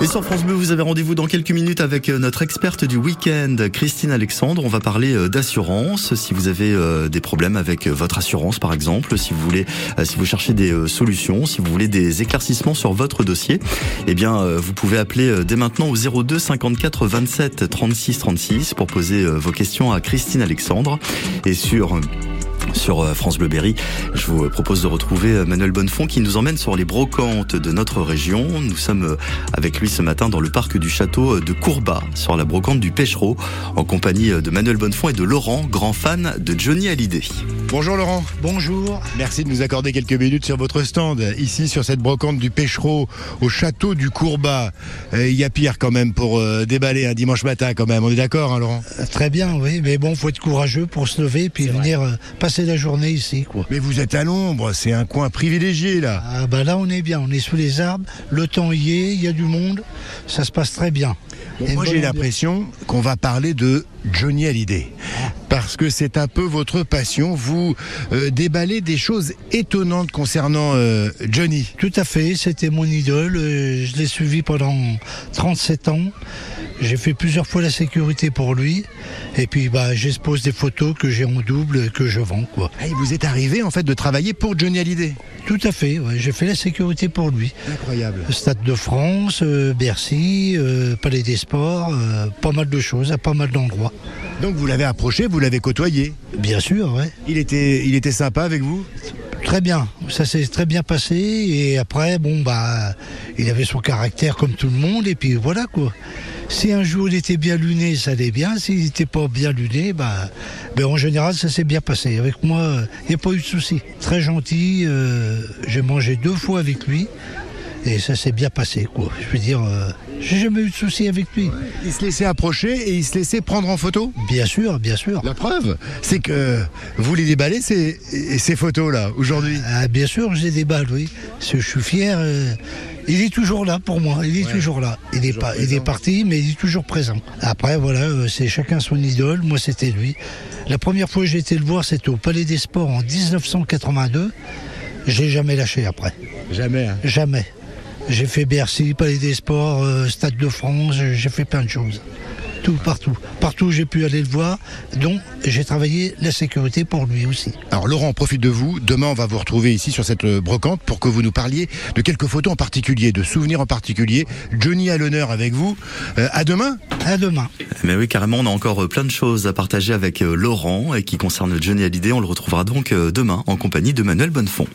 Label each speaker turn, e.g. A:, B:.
A: Et sur France Bleu, vous avez rendez-vous dans quelques minutes avec euh, notre experte du week-end, Christine Alexandre. On va parler euh, d'assurance. Si vous avez euh, des problèmes avec votre assurance, par exemple, si vous voulez, si vous cherchez des solutions, si vous voulez des éclaircissements sur votre dossier, eh bien, vous pouvez appeler dès maintenant au 02 54 27 36 36 pour poser vos questions à Christine Alexandre. Et sur sur euh, France Bleu Berry. Je vous propose de retrouver euh, Manuel Bonnefond qui nous emmène sur les brocantes de notre région. Nous sommes euh, avec lui ce matin dans le parc du château de Courbat, sur la brocante du Pêchereau, en compagnie de Manuel Bonnefond et de Laurent, grand fan de Johnny Hallyday.
B: Bonjour Laurent.
C: Bonjour.
B: Merci de nous accorder quelques minutes sur votre stand, ici sur cette brocante du Pêchereau, au château du Courbat. Il y a pire quand même pour déballer un dimanche matin quand même, on est d'accord hein, Laurent?
C: Très bien, oui, mais bon, faut être courageux pour se lever et puis venir passer la journée ici. Quoi.
B: Mais vous êtes à l'ombre, c'est un coin privilégié là.
C: Ah bah là on est bien, on est sous les arbres, le temps y est, il y a du monde, ça se passe très bien.
B: moi j'ai l'impression qu'on va parler de Johnny Hallyday. Ah. Parce que c'est un peu votre passion, vous euh, déballez des choses étonnantes concernant euh, Johnny.
C: Tout à fait, c'était mon idole, euh, je l'ai suivi pendant 37 ans. J'ai fait plusieurs fois la sécurité pour lui. Et puis bah, j'expose des photos que j'ai en double et que je vends. Quoi.
B: Ah, vous êtes arrivé en fait de travailler pour Johnny Hallyday
C: Tout à fait, j'ai fait la sécurité pour lui.
B: Incroyable.
C: Stade de France, euh, Bercy, euh, Palais des Sports, euh, pas mal de choses, à pas mal d'endroits.
B: Donc vous l'avez approché, vous l'avez côtoyé
C: Bien sûr, oui.
B: Il était, il était sympa avec vous?
C: Très bien, ça s'est très bien passé et après bon bah il avait son caractère comme tout le monde et puis voilà quoi. Si un jour il était bien luné, ça allait bien. S'il n'était pas bien luné, bah, ben en général, ça s'est bien passé. Avec moi, il n'y a pas eu de souci. Très gentil. Euh, j'ai mangé deux fois avec lui. Et ça s'est bien passé, quoi. Je veux dire, euh, j'ai jamais eu de souci avec lui.
B: Il se laissait approcher et il se laissait prendre en photo
C: Bien sûr, bien sûr.
B: La preuve, c'est que vous les déballez ces, ces photos-là, aujourd'hui?
C: Ah, Bien sûr, je les déballe, oui. je suis fier. Euh, il est toujours là pour moi, il est toujours là. Il est, pas, il est parti, mais il est toujours présent. Après, voilà, euh, c'est chacun son idole. Moi, c'était lui. La première fois que j'ai été le voir, c'était au Palais des Sports en 1982. J'ai jamais lâché après.
B: Jamais. Hein.
C: Jamais. J'ai fait Bercy, Palais des Sports, euh, Stade de France, j'ai fait plein de choses tout, partout. Partout j'ai pu aller le voir, donc j'ai travaillé la sécurité pour lui aussi.
B: Alors Laurent, profite de vous. Demain, on va vous retrouver ici sur cette euh, brocante pour que vous nous parliez de quelques photos en particulier, de souvenirs en particulier. Johnny à l'honneur avec vous. Euh, à demain
C: À demain.
A: Mais oui, carrément, on a encore euh, plein de choses à partager avec Laurent et qui concernent Johnny Hallyday. On le retrouvera donc demain en compagnie de Manuel Bonnefond.